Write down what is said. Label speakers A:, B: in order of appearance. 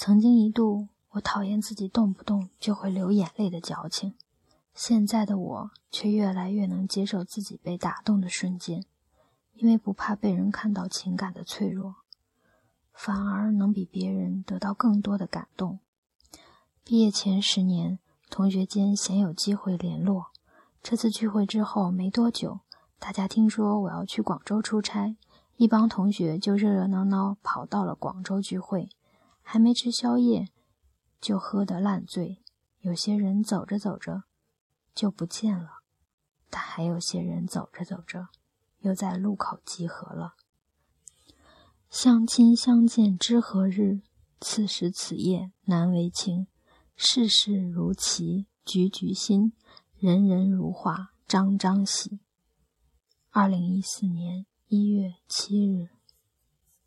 A: 曾经一度，我讨厌自己动不动就会流眼泪的矫情。现在的我却越来越能接受自己被打动的瞬间，因为不怕被人看到情感的脆弱，反而能比别人得到更多的感动。毕业前十年，同学间鲜有机会联络。这次聚会之后没多久，大家听说我要去广州出差，一帮同学就热热闹闹跑到了广州聚会。还没吃宵夜，就喝得烂醉。有些人走着走着就不见了，但还有些人走着走着又在路口集合了。相亲相见知何日？此时此夜难为情。世事如棋局局新，人人如画张张喜。二零一四年一月七日。